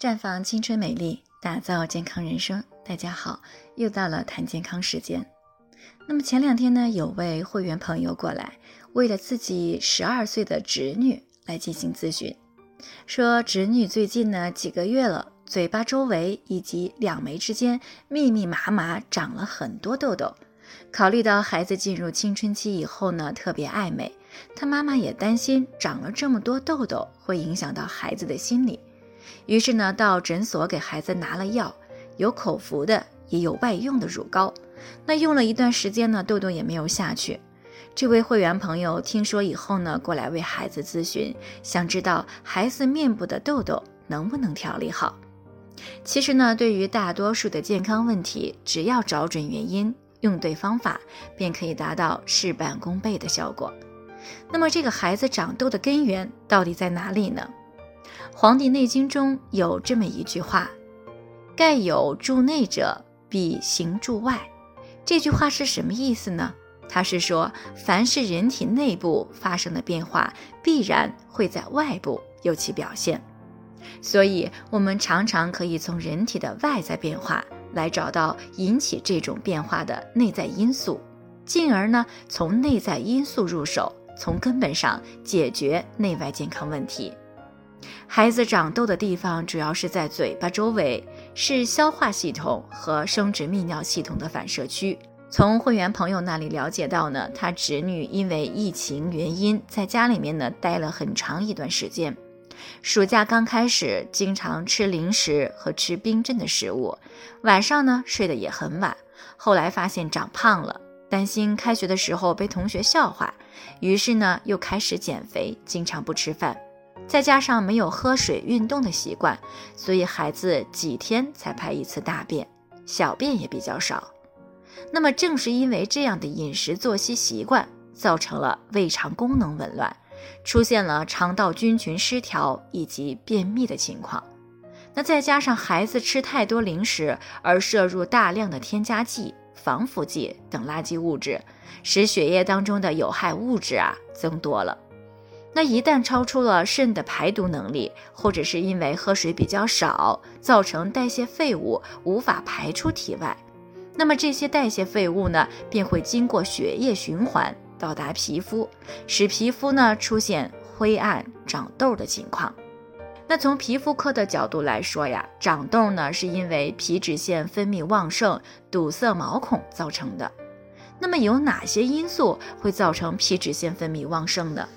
绽放青春美丽，打造健康人生。大家好，又到了谈健康时间。那么前两天呢，有位会员朋友过来，为了自己十二岁的侄女来进行咨询，说侄女最近呢几个月了，嘴巴周围以及两眉之间密密麻麻长了很多痘痘。考虑到孩子进入青春期以后呢，特别爱美，他妈妈也担心长了这么多痘痘会影响到孩子的心理。于是呢，到诊所给孩子拿了药，有口服的，也有外用的乳膏。那用了一段时间呢，痘痘也没有下去。这位会员朋友听说以后呢，过来为孩子咨询，想知道孩子面部的痘痘能不能调理好。其实呢，对于大多数的健康问题，只要找准原因，用对方法，便可以达到事半功倍的效果。那么，这个孩子长痘的根源到底在哪里呢？《黄帝内经》中有这么一句话：“盖有助内者，必行助外。”这句话是什么意思呢？它是说，凡是人体内部发生的变化，必然会在外部有其表现。所以，我们常常可以从人体的外在变化来找到引起这种变化的内在因素，进而呢，从内在因素入手，从根本上解决内外健康问题。孩子长痘的地方主要是在嘴巴周围，是消化系统和生殖泌尿系统的反射区。从会员朋友那里了解到呢，他侄女因为疫情原因，在家里面呢待了很长一段时间。暑假刚开始，经常吃零食和吃冰镇的食物，晚上呢睡得也很晚。后来发现长胖了，担心开学的时候被同学笑话，于是呢又开始减肥，经常不吃饭。再加上没有喝水、运动的习惯，所以孩子几天才排一次大便，小便也比较少。那么正是因为这样的饮食作息习惯，造成了胃肠功能紊乱，出现了肠道菌群失调以及便秘的情况。那再加上孩子吃太多零食，而摄入大量的添加剂、防腐剂等垃圾物质，使血液当中的有害物质啊增多了。那一旦超出了肾的排毒能力，或者是因为喝水比较少，造成代谢废物无法排出体外，那么这些代谢废物呢，便会经过血液循环到达皮肤，使皮肤呢出现灰暗、长痘的情况。那从皮肤科的角度来说呀，长痘呢是因为皮脂腺分泌旺盛，堵塞毛孔造成的。那么有哪些因素会造成皮脂腺分泌旺盛呢？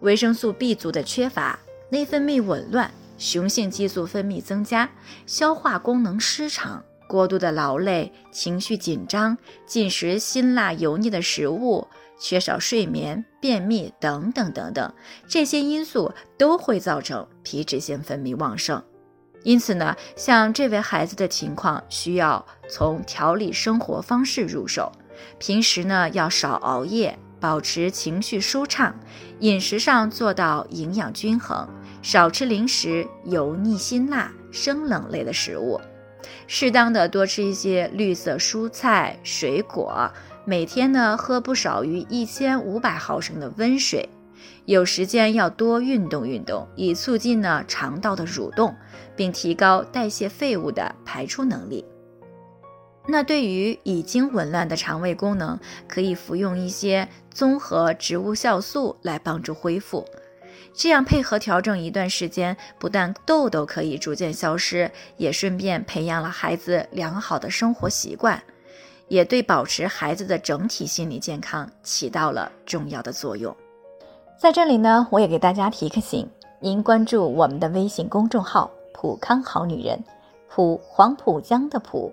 维生素 B 族的缺乏，内分泌紊乱，雄性激素分泌增加，消化功能失常，过度的劳累，情绪紧张，进食辛辣油腻的食物，缺少睡眠，便秘等等等等，这些因素都会造成皮脂腺分泌旺盛。因此呢，像这位孩子的情况，需要从调理生活方式入手，平时呢要少熬夜。保持情绪舒畅，饮食上做到营养均衡，少吃零食、油腻、辛辣、生冷类的食物，适当的多吃一些绿色蔬菜、水果，每天呢喝不少于一千五百毫升的温水，有时间要多运动运动，以促进呢肠道的蠕动，并提高代谢废物的排出能力。那对于已经紊乱的肠胃功能，可以服用一些综合植物酵素来帮助恢复。这样配合调整一段时间，不但痘痘可以逐渐消失，也顺便培养了孩子良好的生活习惯，也对保持孩子的整体心理健康起到了重要的作用。在这里呢，我也给大家提个醒：您关注我们的微信公众号“普康好女人”，普黄浦江的普